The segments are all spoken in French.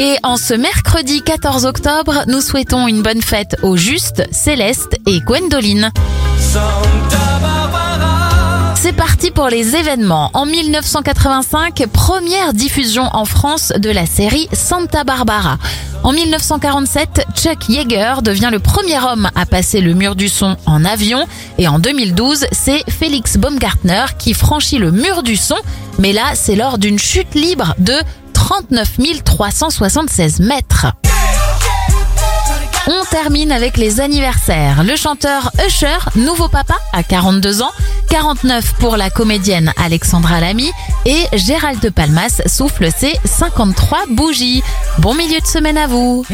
Et en ce mercredi 14 octobre, nous souhaitons une bonne fête aux Juste, Céleste et Gwendoline. C'est parti pour les événements. En 1985, première diffusion en France de la série Santa Barbara. En 1947, Chuck Yeager devient le premier homme à passer le mur du son en avion. Et en 2012, c'est Félix Baumgartner qui franchit le mur du son. Mais là, c'est lors d'une chute libre de 39 376 mètres. On termine avec les anniversaires. Le chanteur Usher, nouveau papa, à 42 ans. 49 pour la comédienne Alexandra Lamy. Et Gérald de Palmas souffle ses 53 bougies. Bon milieu de semaine à vous.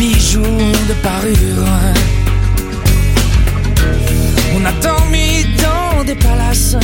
Bijoux, de parures. On a dormi dans des palaces,